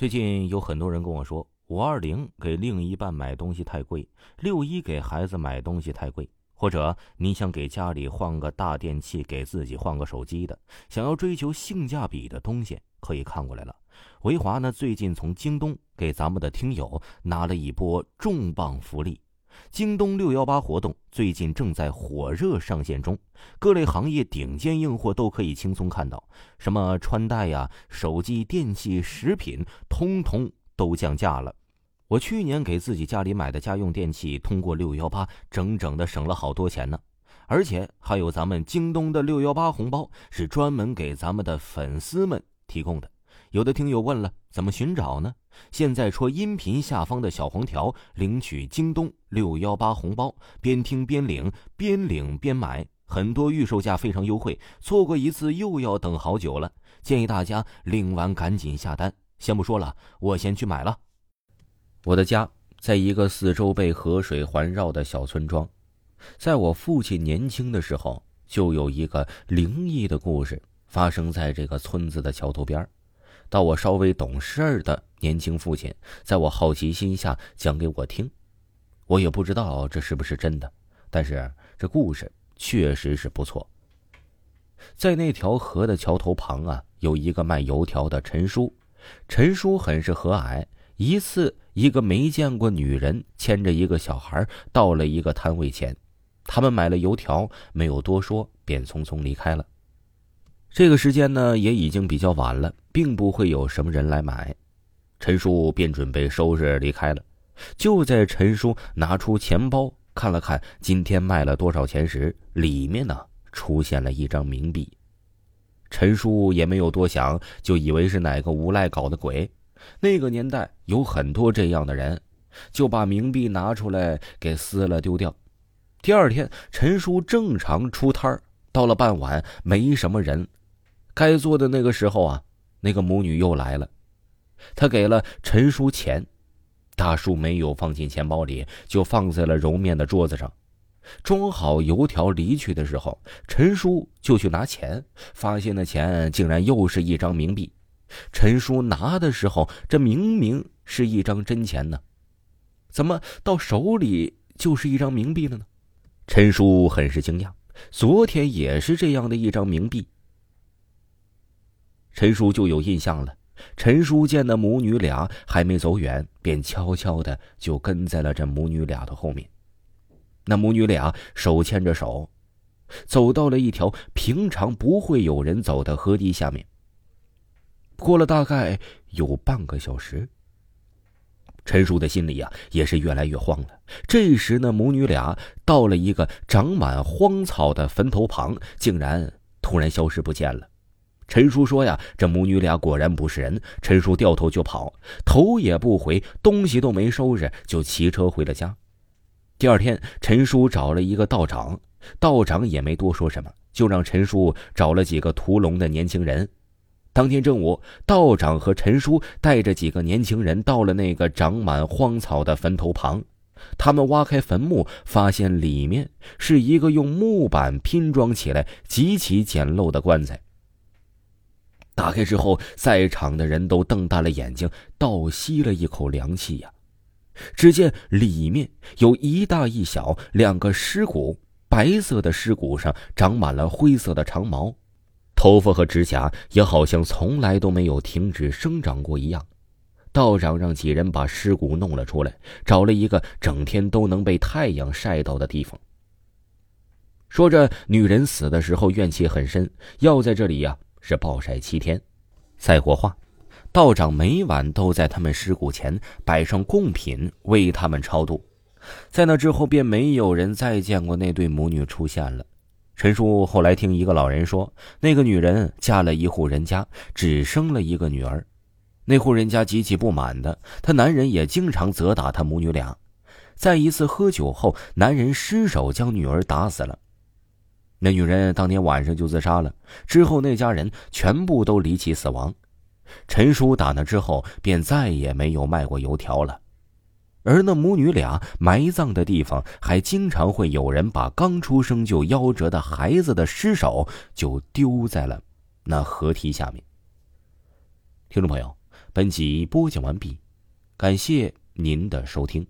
最近有很多人跟我说，五二零给另一半买东西太贵，六一给孩子买东西太贵，或者你想给家里换个大电器，给自己换个手机的，想要追求性价比的东西，可以看过来了。维华呢，最近从京东给咱们的听友拿了一波重磅福利。京东六幺八活动最近正在火热上线中，各类行业顶尖硬货都可以轻松看到，什么穿戴呀、手机、电器、食品，通通都降价了。我去年给自己家里买的家用电器，通过六幺八整整的省了好多钱呢。而且还有咱们京东的六幺八红包，是专门给咱们的粉丝们提供的。有的听友问了，怎么寻找呢？现在戳音频下方的小黄条，领取京东六幺八红包，边听边领，边领边买，很多预售价非常优惠，错过一次又要等好久了。建议大家领完赶紧下单。先不说了，我先去买了。我的家在一个四周被河水环绕的小村庄，在我父亲年轻的时候，就有一个灵异的故事发生在这个村子的桥头边儿。到我稍微懂事儿的年轻父亲，在我好奇心下讲给我听，我也不知道这是不是真的，但是这故事确实是不错。在那条河的桥头旁啊，有一个卖油条的陈叔，陈叔很是和蔼。一次，一个没见过女人牵着一个小孩到了一个摊位前，他们买了油条，没有多说，便匆匆离开了。这个时间呢，也已经比较晚了，并不会有什么人来买。陈叔便准备收拾离开了。就在陈叔拿出钱包看了看今天卖了多少钱时，里面呢出现了一张冥币。陈叔也没有多想，就以为是哪个无赖搞的鬼。那个年代有很多这样的人，就把冥币拿出来给撕了丢掉。第二天，陈叔正常出摊儿，到了傍晚，没什么人。该做的那个时候啊，那个母女又来了，他给了陈叔钱，大叔没有放进钱包里，就放在了揉面的桌子上。装好油条离去的时候，陈叔就去拿钱，发现的钱竟然又是一张冥币。陈叔拿的时候，这明明是一张真钱呢，怎么到手里就是一张冥币了呢？陈叔很是惊讶，昨天也是这样的一张冥币。陈叔就有印象了。陈叔见那母女俩还没走远，便悄悄的就跟在了这母女俩的后面。那母女俩手牵着手，走到了一条平常不会有人走的河堤下面。过了大概有半个小时，陈叔的心里呀也是越来越慌了。这时，那母女俩到了一个长满荒草的坟头旁，竟然突然消失不见了。陈叔说：“呀，这母女俩果然不是人。”陈叔掉头就跑，头也不回，东西都没收拾，就骑车回了家。第二天，陈叔找了一个道长，道长也没多说什么，就让陈叔找了几个屠龙的年轻人。当天正午，道长和陈叔带着几个年轻人到了那个长满荒草的坟头旁，他们挖开坟墓，发现里面是一个用木板拼装起来极其简陋的棺材。打开之后，在场的人都瞪大了眼睛，倒吸了一口凉气呀！只见里面有一大一小两个尸骨，白色的尸骨上长满了灰色的长毛，头发和指甲也好像从来都没有停止生长过一样。道长让几人把尸骨弄了出来，找了一个整天都能被太阳晒到的地方。说着，女人死的时候怨气很深，要在这里呀。是暴晒七天，再火化。道长每晚都在他们尸骨前摆上贡品，为他们超度。在那之后，便没有人再见过那对母女出现了。陈叔后来听一个老人说，那个女人嫁了一户人家，只生了一个女儿。那户人家极其不满的，她男人也经常责打她母女俩。在一次喝酒后，男人失手将女儿打死了。那女人当天晚上就自杀了，之后那家人全部都离奇死亡。陈叔打那之后便再也没有卖过油条了，而那母女俩埋葬的地方还经常会有人把刚出生就夭折的孩子的尸首就丢在了那河堤下面。听众朋友，本集播讲完毕，感谢您的收听。